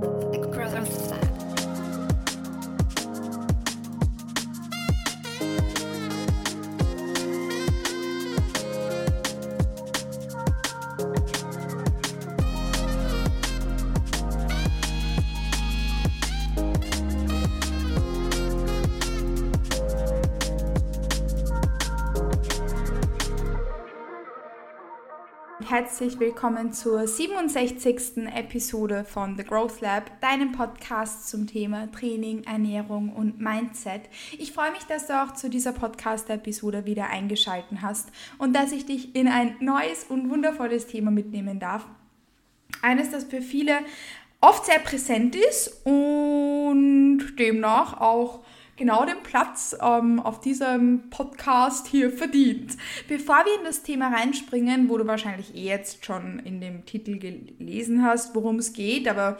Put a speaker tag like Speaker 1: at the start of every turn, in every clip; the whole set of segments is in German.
Speaker 1: The growth herzlich willkommen zur 67. Episode von The Growth Lab, deinem Podcast zum Thema Training, Ernährung und Mindset. Ich freue mich, dass du auch zu dieser Podcast-Episode wieder eingeschaltet hast und dass ich dich in ein neues und wundervolles Thema mitnehmen darf. Eines, das für viele oft sehr präsent ist und demnach auch genau den Platz ähm, auf diesem Podcast hier verdient. Bevor wir in das Thema reinspringen, wo du wahrscheinlich eh jetzt schon in dem Titel gelesen hast, worum es geht, aber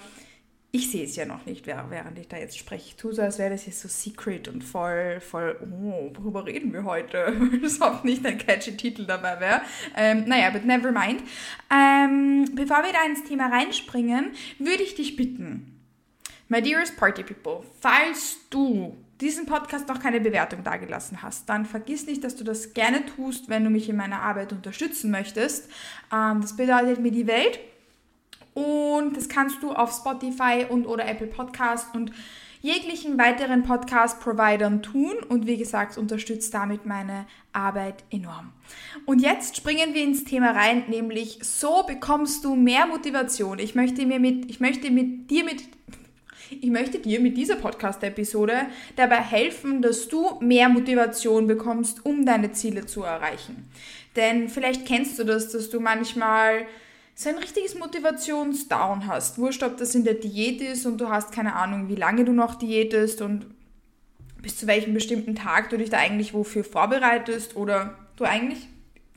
Speaker 1: ich sehe es ja noch nicht, während ich da jetzt spreche. Ich tue so, als wäre das jetzt so secret und voll, voll, oh, worüber reden wir heute? das auch nicht ein catchy Titel dabei wäre. Ähm, naja, but never mind. Ähm, bevor wir da ins Thema reinspringen, würde ich dich bitten, my dearest party people, falls du diesen Podcast noch keine Bewertung dagelassen hast, dann vergiss nicht, dass du das gerne tust, wenn du mich in meiner Arbeit unterstützen möchtest. Ähm, das bedeutet mir die Welt. Und das kannst du auf Spotify und oder Apple Podcast und jeglichen weiteren Podcast-Providern tun. Und wie gesagt, unterstützt damit meine Arbeit enorm. Und jetzt springen wir ins Thema rein, nämlich so bekommst du mehr Motivation. Ich möchte mir mit, ich möchte mit dir mit ich möchte dir mit dieser Podcast-Episode dabei helfen, dass du mehr Motivation bekommst, um deine Ziele zu erreichen. Denn vielleicht kennst du das, dass du manchmal so ein richtiges Motivationsdown hast. Wurscht, ob das in der Diät ist und du hast keine Ahnung, wie lange du noch diätest und bis zu welchem bestimmten Tag du dich da eigentlich wofür vorbereitest oder du eigentlich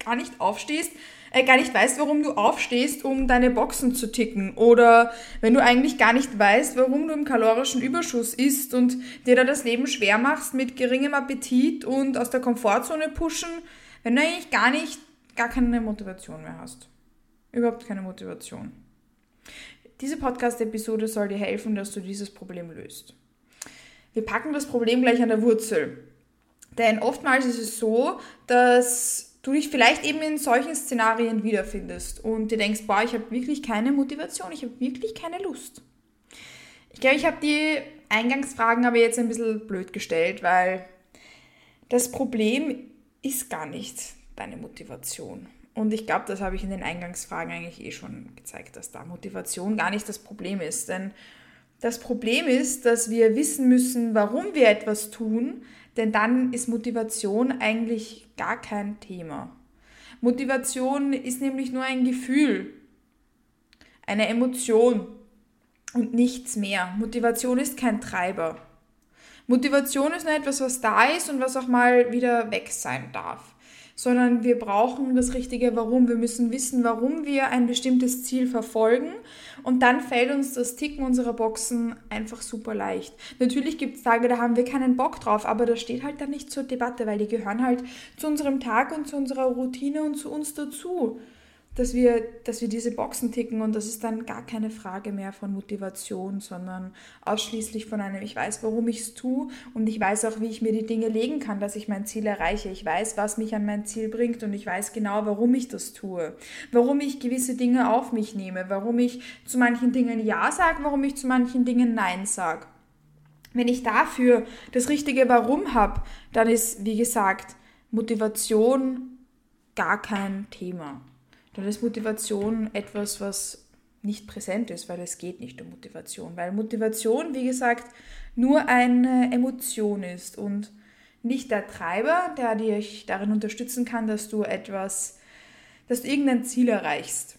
Speaker 1: gar nicht aufstehst, äh, gar nicht weißt, warum du aufstehst, um deine Boxen zu ticken. Oder wenn du eigentlich gar nicht weißt, warum du im kalorischen Überschuss isst und dir da das Leben schwer machst mit geringem Appetit und aus der Komfortzone pushen, wenn du eigentlich gar nicht, gar keine Motivation mehr hast. Überhaupt keine Motivation. Diese Podcast-Episode soll dir helfen, dass du dieses Problem löst. Wir packen das Problem gleich an der Wurzel. Denn oftmals ist es so, dass du dich vielleicht eben in solchen Szenarien wiederfindest und dir denkst, boah, ich habe wirklich keine Motivation, ich habe wirklich keine Lust. Ich glaube, ich habe die Eingangsfragen aber jetzt ein bisschen blöd gestellt, weil das Problem ist gar nicht deine Motivation. Und ich glaube, das habe ich in den Eingangsfragen eigentlich eh schon gezeigt, dass da Motivation gar nicht das Problem ist. Denn das Problem ist, dass wir wissen müssen, warum wir etwas tun, denn dann ist Motivation eigentlich gar kein Thema. Motivation ist nämlich nur ein Gefühl, eine Emotion und nichts mehr. Motivation ist kein Treiber. Motivation ist nur etwas, was da ist und was auch mal wieder weg sein darf sondern wir brauchen das richtige Warum. Wir müssen wissen, warum wir ein bestimmtes Ziel verfolgen und dann fällt uns das Ticken unserer Boxen einfach super leicht. Natürlich gibt es Tage, da haben wir keinen Bock drauf, aber das steht halt dann nicht zur Debatte, weil die gehören halt zu unserem Tag und zu unserer Routine und zu uns dazu dass wir, dass wir diese Boxen ticken und das ist dann gar keine Frage mehr von Motivation, sondern ausschließlich von einem, ich weiß, warum ich es tue und ich weiß auch, wie ich mir die Dinge legen kann, dass ich mein Ziel erreiche. Ich weiß, was mich an mein Ziel bringt und ich weiß genau, warum ich das tue, warum ich gewisse Dinge auf mich nehme, warum ich zu manchen Dingen Ja sage, warum ich zu manchen Dingen Nein sage. Wenn ich dafür das richtige Warum habe, dann ist, wie gesagt, Motivation gar kein Thema dann ist Motivation etwas, was nicht präsent ist, weil es geht nicht um Motivation. Weil Motivation, wie gesagt, nur eine Emotion ist und nicht der Treiber, der dich darin unterstützen kann, dass du etwas, dass du irgendein Ziel erreichst.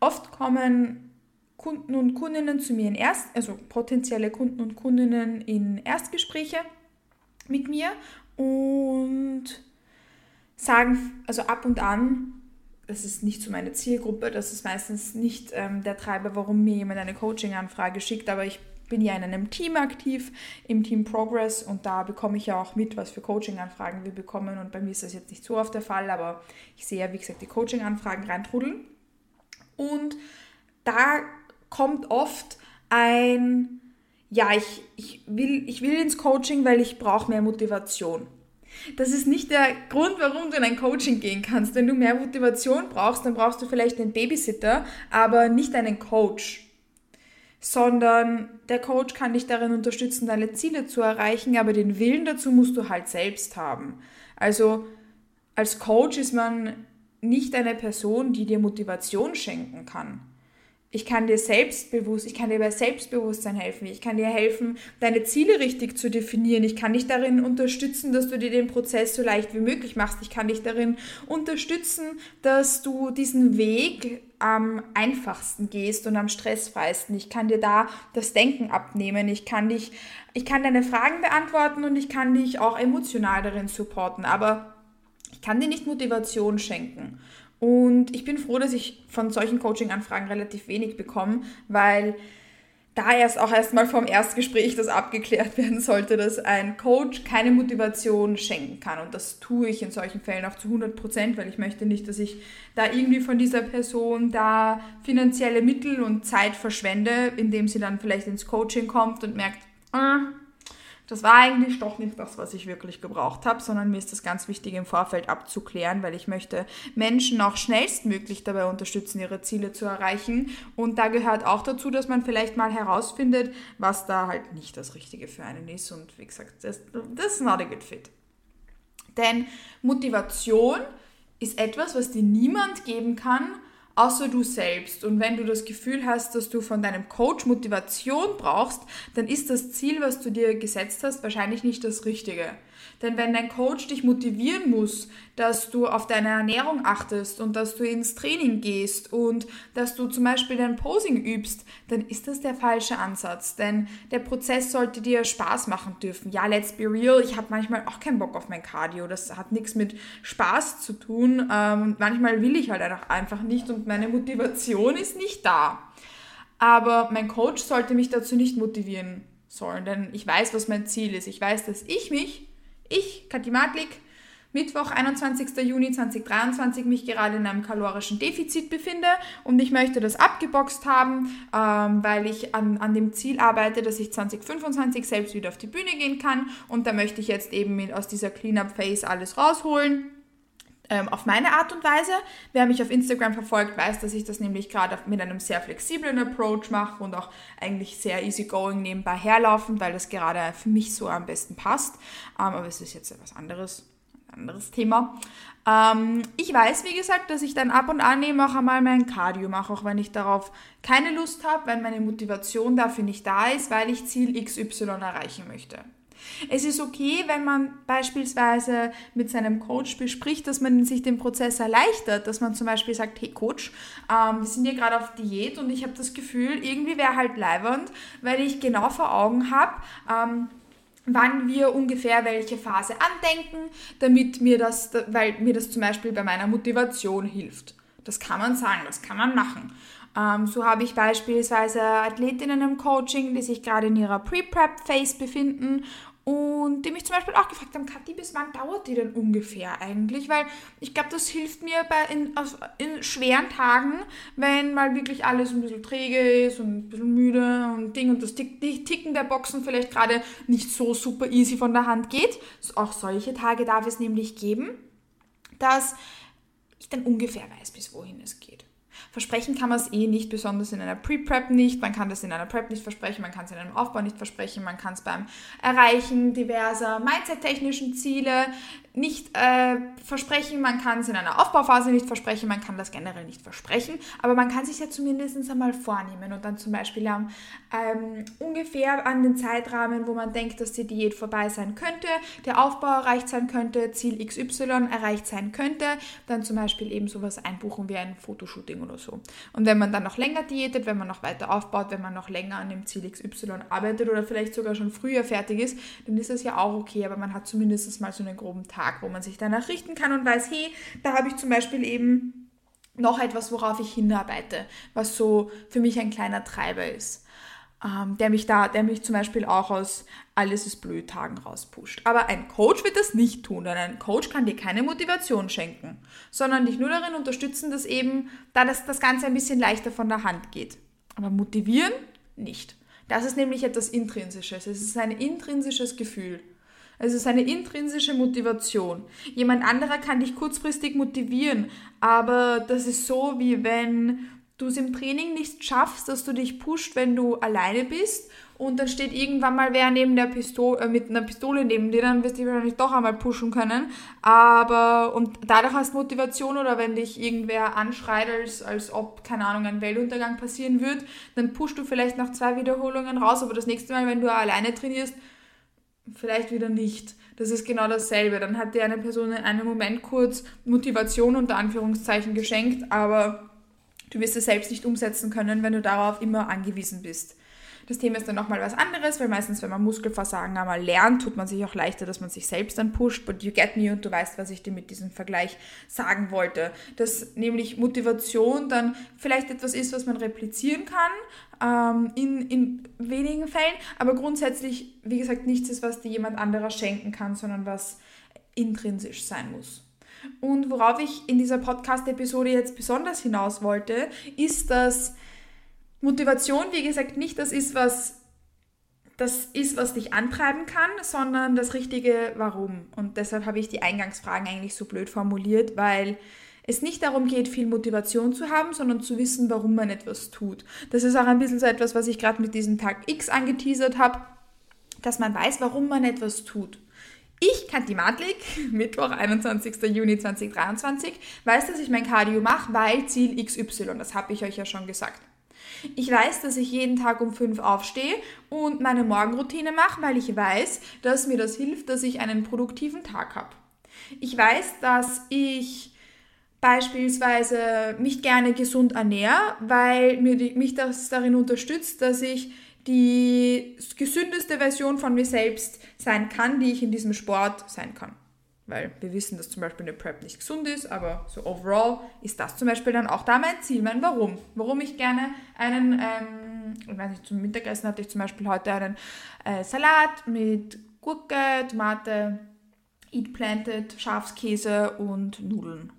Speaker 1: Oft kommen Kunden und Kundinnen zu mir in Erst, also potenzielle Kunden und Kundinnen in Erstgespräche mit mir und sagen also ab und an, das ist nicht so meine Zielgruppe, das ist meistens nicht ähm, der Treiber, warum mir jemand eine Coaching-Anfrage schickt, aber ich bin ja in einem Team aktiv, im Team Progress und da bekomme ich ja auch mit, was für Coaching-Anfragen wir bekommen und bei mir ist das jetzt nicht so oft der Fall, aber ich sehe ja, wie gesagt, die Coaching-Anfragen reintrudeln und da kommt oft ein, ja, ich, ich, will, ich will ins Coaching, weil ich brauche mehr Motivation. Das ist nicht der Grund, warum du in ein Coaching gehen kannst. Wenn du mehr Motivation brauchst, dann brauchst du vielleicht einen Babysitter, aber nicht einen Coach. Sondern der Coach kann dich darin unterstützen, deine Ziele zu erreichen, aber den Willen dazu musst du halt selbst haben. Also als Coach ist man nicht eine Person, die dir Motivation schenken kann. Ich kann dir selbstbewusst, ich kann dir bei Selbstbewusstsein helfen. Ich kann dir helfen, deine Ziele richtig zu definieren. Ich kann dich darin unterstützen, dass du dir den Prozess so leicht wie möglich machst. Ich kann dich darin unterstützen, dass du diesen Weg am einfachsten gehst und am stressfreisten. Ich kann dir da das Denken abnehmen. Ich kann dich, ich kann deine Fragen beantworten und ich kann dich auch emotional darin supporten. Aber ich kann dir nicht Motivation schenken. Und ich bin froh, dass ich von solchen Coaching-Anfragen relativ wenig bekomme, weil da erst auch erstmal vom Erstgespräch das abgeklärt werden sollte, dass ein Coach keine Motivation schenken kann. Und das tue ich in solchen Fällen auch zu 100 Prozent, weil ich möchte nicht, dass ich da irgendwie von dieser Person da finanzielle Mittel und Zeit verschwende, indem sie dann vielleicht ins Coaching kommt und merkt, ah, das war eigentlich doch nicht das, was ich wirklich gebraucht habe, sondern mir ist das ganz wichtig im Vorfeld abzuklären, weil ich möchte Menschen auch schnellstmöglich dabei unterstützen, ihre Ziele zu erreichen. Und da gehört auch dazu, dass man vielleicht mal herausfindet, was da halt nicht das Richtige für einen ist. Und wie gesagt, das, das ist not a good fit. Denn Motivation ist etwas, was dir niemand geben kann, außer du selbst. Und wenn du das Gefühl hast, dass du von deinem Coach Motivation brauchst, dann ist das Ziel, was du dir gesetzt hast, wahrscheinlich nicht das Richtige. Denn wenn dein Coach dich motivieren muss, dass du auf deine Ernährung achtest und dass du ins Training gehst und dass du zum Beispiel dein Posing übst, dann ist das der falsche Ansatz. Denn der Prozess sollte dir Spaß machen dürfen. Ja, let's be real, ich habe manchmal auch keinen Bock auf mein Cardio. Das hat nichts mit Spaß zu tun. Ähm, manchmal will ich halt einfach nicht und meine Motivation ist nicht da. Aber mein Coach sollte mich dazu nicht motivieren sollen, denn ich weiß, was mein Ziel ist. Ich weiß, dass ich mich ich, Kathi Matlik, Mittwoch, 21. Juni 2023, mich gerade in einem kalorischen Defizit befinde und ich möchte das abgeboxt haben, ähm, weil ich an, an dem Ziel arbeite, dass ich 2025 selbst wieder auf die Bühne gehen kann und da möchte ich jetzt eben aus dieser Cleanup-Phase alles rausholen ähm, auf meine Art und Weise. Wer mich auf Instagram verfolgt, weiß, dass ich das nämlich gerade mit einem sehr flexiblen Approach mache und auch eigentlich sehr easygoing nebenbei herlaufen, weil das gerade für mich so am besten passt. Ähm, aber es ist jetzt etwas anderes, ein anderes Thema. Ähm, ich weiß, wie gesagt, dass ich dann ab und an eben auch einmal mein Cardio mache, auch wenn ich darauf keine Lust habe, wenn meine Motivation dafür nicht da ist, weil ich Ziel XY erreichen möchte. Es ist okay, wenn man beispielsweise mit seinem Coach bespricht, dass man sich den Prozess erleichtert, dass man zum Beispiel sagt, hey Coach, ähm, wir sind hier gerade auf Diät und ich habe das Gefühl, irgendwie wäre halt leibernd, weil ich genau vor Augen habe, ähm, wann wir ungefähr welche Phase andenken, damit mir das, weil mir das zum Beispiel bei meiner Motivation hilft. Das kann man sagen, das kann man machen. Ähm, so habe ich beispielsweise Athletinnen im Coaching, die sich gerade in ihrer Pre-Prep-Phase befinden und die mich zum Beispiel auch gefragt haben, Kathi, bis wann dauert die denn ungefähr eigentlich? Weil ich glaube, das hilft mir bei in, also in schweren Tagen, wenn mal wirklich alles ein bisschen träge ist und ein bisschen müde und Ding und das Tick, Ticken der Boxen vielleicht gerade nicht so super easy von der Hand geht. Auch solche Tage darf es nämlich geben, dass ich dann ungefähr weiß, bis wohin es geht. Versprechen kann man es eh nicht, besonders in einer Pre-Prep nicht. Man kann das in einer Prep nicht versprechen, man kann es in einem Aufbau nicht versprechen, man kann es beim Erreichen diverser Mindset-technischen Ziele nicht äh, versprechen, man kann es in einer Aufbauphase nicht versprechen, man kann das generell nicht versprechen, aber man kann sich ja zumindest einmal vornehmen und dann zum Beispiel ähm, ungefähr an den Zeitrahmen, wo man denkt, dass die Diät vorbei sein könnte, der Aufbau erreicht sein könnte, Ziel XY erreicht sein könnte, dann zum Beispiel eben sowas einbuchen wie ein Fotoshooting oder so. Und wenn man dann noch länger diätet, wenn man noch weiter aufbaut, wenn man noch länger an dem Ziel XY arbeitet oder vielleicht sogar schon früher fertig ist, dann ist das ja auch okay, aber man hat zumindest mal so einen groben Tag Tag, wo man sich danach richten kann und weiß, hey, da habe ich zum Beispiel eben noch etwas, worauf ich hinarbeite, was so für mich ein kleiner Treiber ist. Ähm, der mich da, der mich zum Beispiel auch aus alles ist blöd Tagen rauspusht. Aber ein Coach wird das nicht tun, denn ein Coach kann dir keine Motivation schenken, sondern dich nur darin unterstützen, dass eben, da das, das Ganze ein bisschen leichter von der Hand geht. Aber motivieren nicht. Das ist nämlich etwas Intrinsisches. Es ist ein intrinsisches Gefühl. Es ist eine intrinsische Motivation. Jemand anderer kann dich kurzfristig motivieren, aber das ist so, wie wenn du es im Training nicht schaffst, dass du dich pusht, wenn du alleine bist und dann steht irgendwann mal wer neben der Pistole, äh, mit einer Pistole neben dir, dann wirst du dich wahrscheinlich doch einmal pushen können. Aber, und dadurch hast du Motivation oder wenn dich irgendwer anschreit, als, als ob, keine Ahnung, ein Weltuntergang passieren wird, dann pushst du vielleicht nach zwei Wiederholungen raus, aber das nächste Mal, wenn du alleine trainierst, vielleicht wieder nicht. Das ist genau dasselbe. Dann hat dir eine Person in einem Moment kurz Motivation unter Anführungszeichen geschenkt, aber du wirst es selbst nicht umsetzen können, wenn du darauf immer angewiesen bist. Das Thema ist dann nochmal was anderes, weil meistens, wenn man Muskelversagen einmal lernt, tut man sich auch leichter, dass man sich selbst dann pusht. But you get me und du weißt, was ich dir mit diesem Vergleich sagen wollte. Dass nämlich Motivation dann vielleicht etwas ist, was man replizieren kann, ähm, in, in wenigen Fällen, aber grundsätzlich, wie gesagt, nichts ist, was dir jemand anderer schenken kann, sondern was intrinsisch sein muss. Und worauf ich in dieser Podcast-Episode jetzt besonders hinaus wollte, ist, dass Motivation, wie gesagt, nicht das ist, was das ist, was dich antreiben kann, sondern das richtige Warum. Und deshalb habe ich die Eingangsfragen eigentlich so blöd formuliert, weil es nicht darum geht, viel Motivation zu haben, sondern zu wissen, warum man etwas tut. Das ist auch ein bisschen so etwas, was ich gerade mit diesem Tag X angeteasert habe, dass man weiß, warum man etwas tut. Ich, Kanti Matlik, Mittwoch, 21. Juni 2023, weiß, dass ich mein Cardio mache, weil Ziel XY, das habe ich euch ja schon gesagt. Ich weiß, dass ich jeden Tag um 5 aufstehe und meine Morgenroutine mache, weil ich weiß, dass mir das hilft, dass ich einen produktiven Tag habe. Ich weiß, dass ich beispielsweise mich gerne gesund ernähre, weil mich das darin unterstützt, dass ich die gesündeste Version von mir selbst sein kann, die ich in diesem Sport sein kann weil wir wissen, dass zum Beispiel eine Prep nicht gesund ist, aber so overall ist das zum Beispiel dann auch da mein Ziel, mein Warum. Warum ich gerne einen, ähm, ich weiß nicht, zum Mittagessen hatte ich zum Beispiel heute einen äh, Salat mit Gurke, Tomate, Eat Planted, Schafskäse und Nudeln.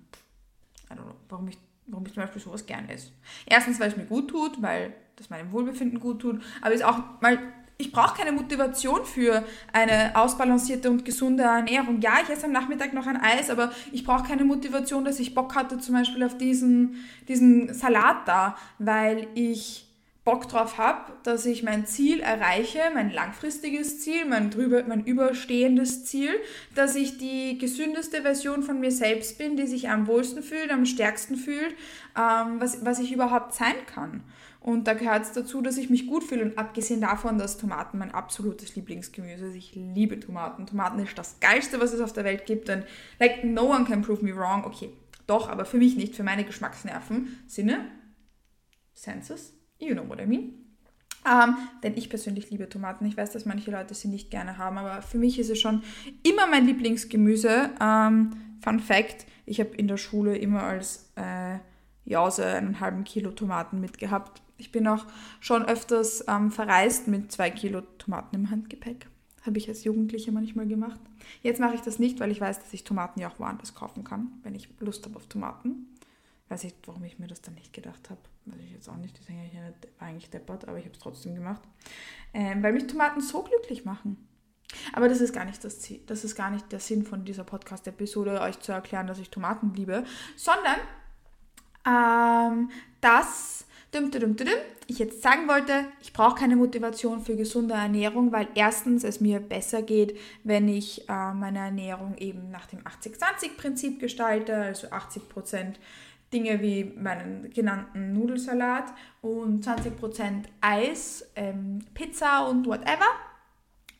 Speaker 1: I don't know, warum ich, warum ich zum Beispiel sowas gerne esse. Erstens, weil es mir gut tut, weil das meinem Wohlbefinden gut tut, aber ist auch mal ich brauche keine Motivation für eine ausbalancierte und gesunde Ernährung. Ja, ich esse am Nachmittag noch ein Eis, aber ich brauche keine Motivation, dass ich Bock hatte zum Beispiel auf diesen, diesen Salat da, weil ich Bock drauf habe, dass ich mein Ziel erreiche, mein langfristiges Ziel, mein, drüber, mein überstehendes Ziel, dass ich die gesündeste Version von mir selbst bin, die sich am wohlsten fühlt, am stärksten fühlt, ähm, was, was ich überhaupt sein kann. Und da gehört es dazu, dass ich mich gut fühle. Und abgesehen davon, dass Tomaten mein absolutes Lieblingsgemüse ist. Ich liebe Tomaten. Tomaten ist das Geilste, was es auf der Welt gibt. Und like, no one can prove me wrong. Okay, doch, aber für mich nicht, für meine Geschmacksnerven. Sinne, Senses, you know what I mean. Ähm, denn ich persönlich liebe Tomaten. Ich weiß, dass manche Leute sie nicht gerne haben, aber für mich ist es schon immer mein Lieblingsgemüse. Ähm, Fun Fact: Ich habe in der Schule immer als äh, Jause einen halben Kilo Tomaten mitgehabt. Ich bin auch schon öfters ähm, verreist mit zwei Kilo Tomaten im Handgepäck. Habe ich als Jugendliche manchmal gemacht. Jetzt mache ich das nicht, weil ich weiß, dass ich Tomaten ja auch woanders kaufen kann, wenn ich Lust habe auf Tomaten. Weiß ich, warum ich mir das dann nicht gedacht habe. Weiß ich jetzt auch nicht. Das war eigentlich deppert, aber ich habe es trotzdem gemacht. Ähm, weil mich Tomaten so glücklich machen. Aber das ist gar nicht das Ziel. Das ist gar nicht der Sinn von dieser Podcast-Episode, euch zu erklären, dass ich Tomaten liebe, sondern ähm, dass ich jetzt sagen wollte, ich brauche keine Motivation für gesunde Ernährung, weil erstens es mir besser geht, wenn ich äh, meine Ernährung eben nach dem 80-20-Prinzip gestalte, also 80% Dinge wie meinen genannten Nudelsalat und 20% Eis, ähm, Pizza und whatever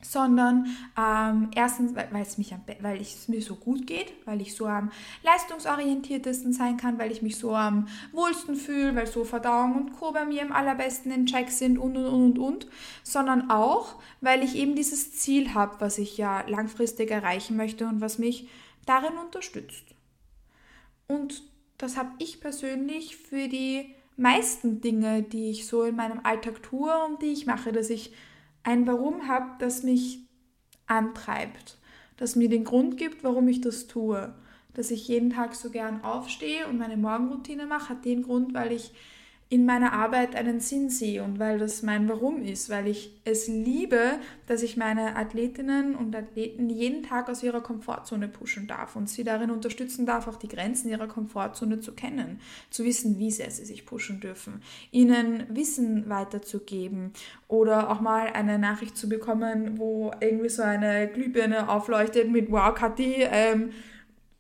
Speaker 1: sondern ähm, erstens, weil, es weil mir so gut geht, weil ich so am leistungsorientiertesten sein kann, weil ich mich so am wohlsten fühle, weil so Verdauung und Co. bei mir im allerbesten in Check sind und und und und und, sondern auch, weil ich eben dieses Ziel habe, was ich ja langfristig erreichen möchte und was mich darin unterstützt. Und das habe ich persönlich für die meisten Dinge, die ich so in meinem Alltag tue und die ich mache, dass ich ein Warum habe, das mich antreibt, das mir den Grund gibt, warum ich das tue. Dass ich jeden Tag so gern aufstehe und meine Morgenroutine mache, hat den Grund, weil ich in meiner Arbeit einen Sinn sehe und weil das mein Warum ist, weil ich es liebe, dass ich meine Athletinnen und Athleten jeden Tag aus ihrer Komfortzone pushen darf und sie darin unterstützen darf, auch die Grenzen ihrer Komfortzone zu kennen, zu wissen, wie sehr sie sich pushen dürfen, ihnen Wissen weiterzugeben oder auch mal eine Nachricht zu bekommen, wo irgendwie so eine Glühbirne aufleuchtet mit Wow, Kathi, ähm,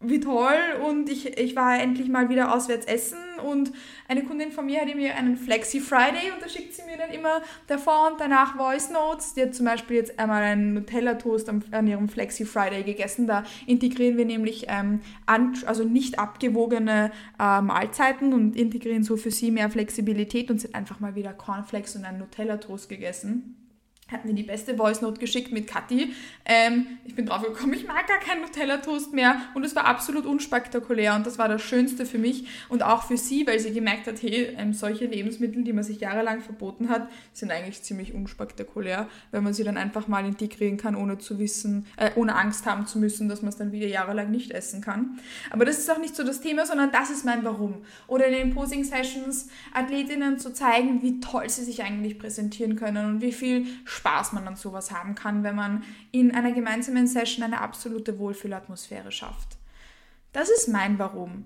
Speaker 1: wie toll und ich, ich war endlich mal wieder auswärts essen und eine Kundin von mir hatte mir einen Flexi Friday und da schickt sie mir dann immer davor und danach Voice Notes. Die hat zum Beispiel jetzt einmal einen Nutella Toast an ihrem Flexi Friday gegessen. Da integrieren wir nämlich ähm, also nicht abgewogene äh, Mahlzeiten und integrieren so für sie mehr Flexibilität und hat einfach mal wieder Cornflakes und einen Nutella Toast gegessen hat mir die beste Voice Note geschickt mit Kathi. Ähm, ich bin drauf gekommen, ich mag gar keinen Nutella-Toast mehr und es war absolut unspektakulär und das war das Schönste für mich und auch für sie, weil sie gemerkt hat, hey, ähm, solche Lebensmittel, die man sich jahrelang verboten hat, sind eigentlich ziemlich unspektakulär, wenn man sie dann einfach mal integrieren kann, ohne zu wissen, äh, ohne Angst haben zu müssen, dass man es dann wieder jahrelang nicht essen kann. Aber das ist auch nicht so das Thema, sondern das ist mein Warum. Oder in den Posing-Sessions Athletinnen zu zeigen, wie toll sie sich eigentlich präsentieren können und wie viel Spaß man an sowas haben kann, wenn man in einer gemeinsamen Session eine absolute Wohlfühlatmosphäre schafft. Das ist mein Warum.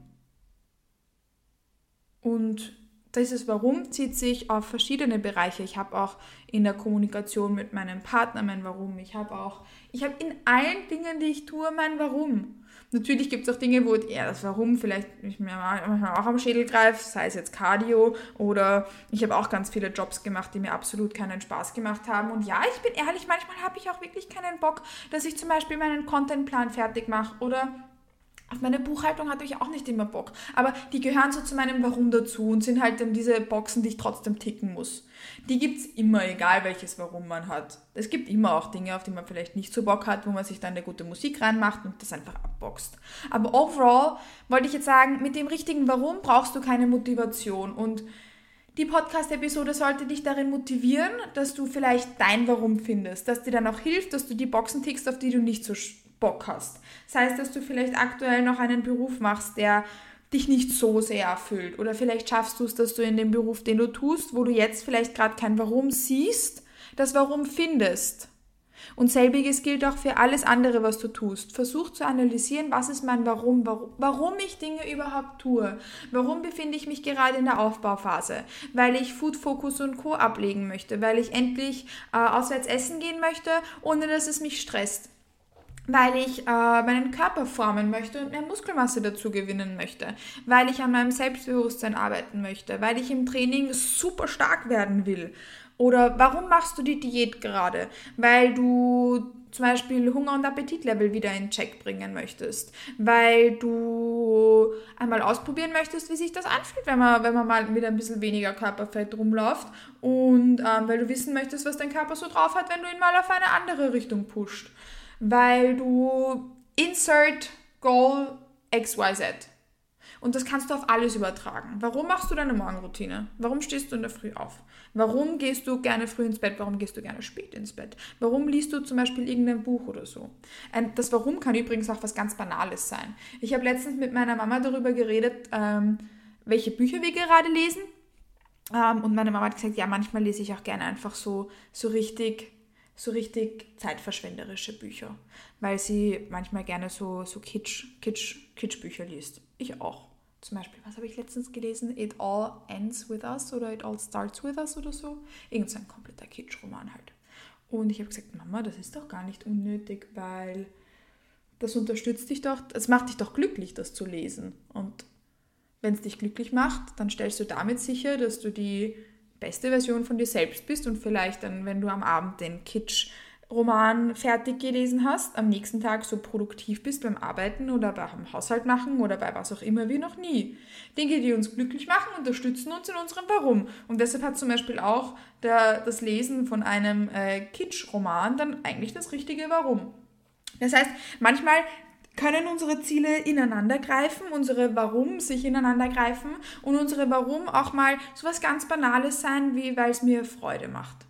Speaker 1: Und dieses Warum zieht sich auf verschiedene Bereiche. Ich habe auch in der Kommunikation mit meinem Partner mein Warum. Ich habe auch, ich habe in allen Dingen, die ich tue, mein Warum. Natürlich gibt es auch Dinge, wo eher das Warum vielleicht ich mir manchmal auch am Schädel greife, sei es jetzt Cardio oder ich habe auch ganz viele Jobs gemacht, die mir absolut keinen Spaß gemacht haben. Und ja, ich bin ehrlich, manchmal habe ich auch wirklich keinen Bock, dass ich zum Beispiel meinen Contentplan fertig mache oder auf meine Buchhaltung hatte ich auch nicht immer Bock. Aber die gehören so zu meinem Warum dazu und sind halt dann diese Boxen, die ich trotzdem ticken muss. Die gibt es immer, egal welches Warum man hat. Es gibt immer auch Dinge, auf die man vielleicht nicht so Bock hat, wo man sich dann eine gute Musik reinmacht und das einfach abboxt. Aber overall wollte ich jetzt sagen, mit dem richtigen Warum brauchst du keine Motivation. Und die Podcast-Episode sollte dich darin motivieren, dass du vielleicht dein Warum findest, dass dir dann auch hilft, dass du die Boxen tickst, auf die du nicht so Bock hast. Das heißt, dass du vielleicht aktuell noch einen Beruf machst, der dich nicht so sehr erfüllt. Oder vielleicht schaffst du es, dass du in dem Beruf, den du tust, wo du jetzt vielleicht gerade kein Warum siehst, das Warum findest. Und selbiges gilt auch für alles andere, was du tust. Versuch zu analysieren, was ist mein Warum, warum, warum ich Dinge überhaupt tue. Warum befinde ich mich gerade in der Aufbauphase? Weil ich Food Focus und Co. ablegen möchte, weil ich endlich äh, auswärts essen gehen möchte, ohne dass es mich stresst weil ich äh, meinen Körper formen möchte und mehr Muskelmasse dazu gewinnen möchte, weil ich an meinem Selbstbewusstsein arbeiten möchte, weil ich im Training super stark werden will. Oder warum machst du die Diät gerade? Weil du zum Beispiel Hunger- und Appetitlevel wieder in Check bringen möchtest, weil du einmal ausprobieren möchtest, wie sich das anfühlt, wenn man, wenn man mal mit ein bisschen weniger Körperfett rumläuft. Und ähm, weil du wissen möchtest, was dein Körper so drauf hat, wenn du ihn mal auf eine andere Richtung pusht weil du insert Goal XYZ. Und das kannst du auf alles übertragen. Warum machst du deine Morgenroutine? Warum stehst du in der Früh auf? Warum gehst du gerne früh ins Bett? Warum gehst du gerne spät ins Bett? Warum liest du zum Beispiel irgendein Buch oder so? Das Warum kann übrigens auch was ganz Banales sein. Ich habe letztens mit meiner Mama darüber geredet, ähm, welche Bücher wir gerade lesen. Ähm, und meine Mama hat gesagt, ja, manchmal lese ich auch gerne einfach so, so richtig so richtig zeitverschwenderische Bücher, weil sie manchmal gerne so, so Kitsch, Kitsch, Kitschbücher liest. Ich auch. Zum Beispiel, was habe ich letztens gelesen? It All Ends With Us oder It All Starts With Us oder so. Irgend so ein kompletter Kitsch-Roman halt. Und ich habe gesagt, Mama, das ist doch gar nicht unnötig, weil das unterstützt dich doch, es macht dich doch glücklich, das zu lesen. Und wenn es dich glücklich macht, dann stellst du damit sicher, dass du die beste Version von dir selbst bist und vielleicht dann, wenn du am Abend den Kitsch-Roman fertig gelesen hast, am nächsten Tag so produktiv bist beim Arbeiten oder beim Haushalt machen oder bei was auch immer wie noch nie. Dinge, die uns glücklich machen, unterstützen uns in unserem Warum. Und deshalb hat zum Beispiel auch der, das Lesen von einem äh, Kitsch-Roman dann eigentlich das richtige Warum. Das heißt, manchmal können unsere Ziele ineinander greifen, unsere Warum sich ineinander greifen und unsere Warum auch mal so was ganz Banales sein, wie weil es mir Freude macht.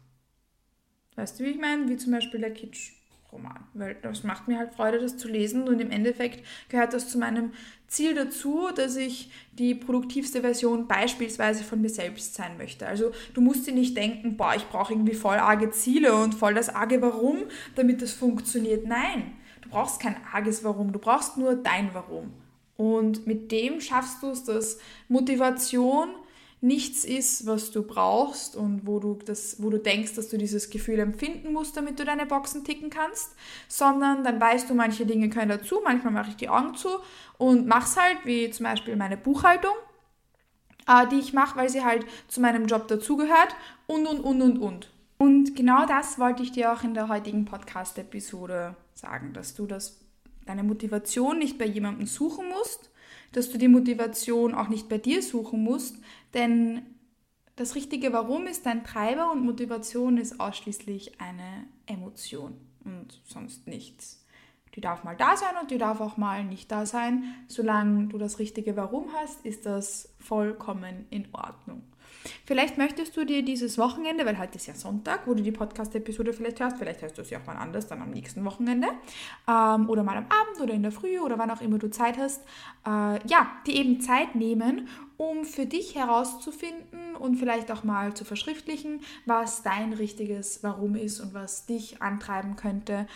Speaker 1: Weißt du, wie ich meine? Wie zum Beispiel der Kitsch. Roman, weil das macht mir halt Freude, das zu lesen und im Endeffekt gehört das zu meinem Ziel dazu, dass ich die produktivste Version beispielsweise von mir selbst sein möchte. Also du musst dir nicht denken, boah, ich brauche irgendwie voll arge Ziele und voll das arge Warum, damit das funktioniert. Nein, du brauchst kein arges Warum, du brauchst nur dein Warum. Und mit dem schaffst du es, dass Motivation nichts ist, was du brauchst und wo du, das, wo du denkst, dass du dieses Gefühl empfinden musst, damit du deine Boxen ticken kannst, sondern dann weißt du, manche Dinge können dazu, manchmal mache ich die Augen zu und mach's halt, wie zum Beispiel meine Buchhaltung, äh, die ich mache, weil sie halt zu meinem Job dazugehört und, und, und, und, und. Und genau das wollte ich dir auch in der heutigen Podcast-Episode sagen, dass du das, deine Motivation nicht bei jemandem suchen musst, dass du die Motivation auch nicht bei dir suchen musst, denn das richtige Warum ist dein Treiber und Motivation ist ausschließlich eine Emotion und sonst nichts. Die darf mal da sein und die darf auch mal nicht da sein. Solange du das richtige Warum hast, ist das vollkommen in Ordnung. Vielleicht möchtest du dir dieses Wochenende, weil heute ist ja Sonntag, wo du die Podcast-Episode vielleicht hörst, vielleicht hörst du sie auch mal anders, dann am nächsten Wochenende ähm, oder mal am Abend oder in der Früh oder wann auch immer du Zeit hast, äh, ja, die eben Zeit nehmen, um für dich herauszufinden und vielleicht auch mal zu verschriftlichen, was dein richtiges Warum ist und was dich antreiben könnte,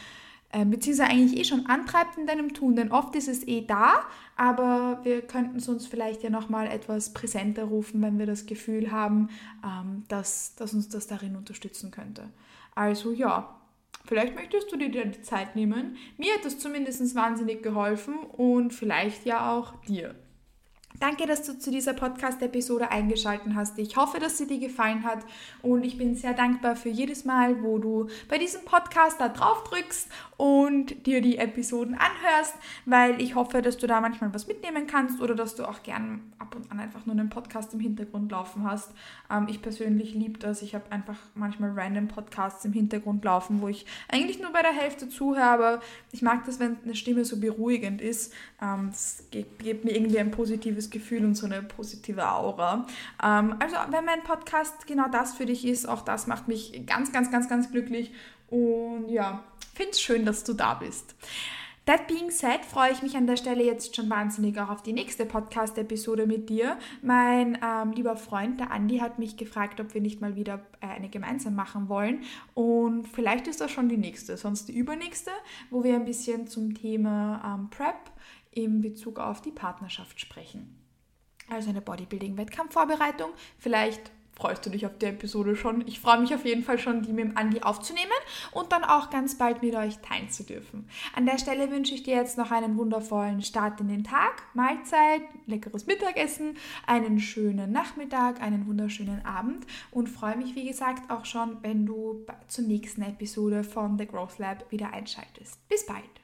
Speaker 1: äh, beziehungsweise eigentlich eh schon antreibt in deinem Tun, denn oft ist es eh da, aber wir könnten es uns vielleicht ja nochmal etwas präsenter rufen, wenn wir das Gefühl haben, ähm, dass, dass uns das darin unterstützen könnte. Also ja, vielleicht möchtest du dir die Zeit nehmen. Mir hat das zumindest wahnsinnig geholfen und vielleicht ja auch dir. Danke, dass du zu dieser Podcast-Episode eingeschaltet hast. Ich hoffe, dass sie dir gefallen hat und ich bin sehr dankbar für jedes Mal, wo du bei diesem Podcast da drauf drückst und dir die Episoden anhörst, weil ich hoffe, dass du da manchmal was mitnehmen kannst oder dass du auch gern ab und an einfach nur einen Podcast im Hintergrund laufen hast. Ähm, ich persönlich liebe das. Ich habe einfach manchmal random Podcasts im Hintergrund laufen, wo ich eigentlich nur bei der Hälfte zuhöre, aber ich mag das, wenn eine Stimme so beruhigend ist. Ähm, das gibt mir irgendwie ein positives Gefühl und so eine positive Aura. Ähm, also wenn mein Podcast genau das für dich ist, auch das macht mich ganz, ganz, ganz, ganz glücklich. Und ja, finde es schön, dass du da bist. That being said, freue ich mich an der Stelle jetzt schon wahnsinnig auch auf die nächste Podcast-Episode mit dir. Mein ähm, lieber Freund, der Andi, hat mich gefragt, ob wir nicht mal wieder äh, eine gemeinsam machen wollen. Und vielleicht ist das schon die nächste, sonst die übernächste, wo wir ein bisschen zum Thema ähm, Prep in Bezug auf die Partnerschaft sprechen also eine Bodybuilding-Wettkampfvorbereitung. Vielleicht freust du dich auf die Episode schon. Ich freue mich auf jeden Fall schon, die mit dem Andi aufzunehmen und dann auch ganz bald mit euch teilen zu dürfen. An der Stelle wünsche ich dir jetzt noch einen wundervollen Start in den Tag, Mahlzeit, leckeres Mittagessen, einen schönen Nachmittag, einen wunderschönen Abend und freue mich, wie gesagt, auch schon, wenn du zur nächsten Episode von The Growth Lab wieder einschaltest. Bis bald!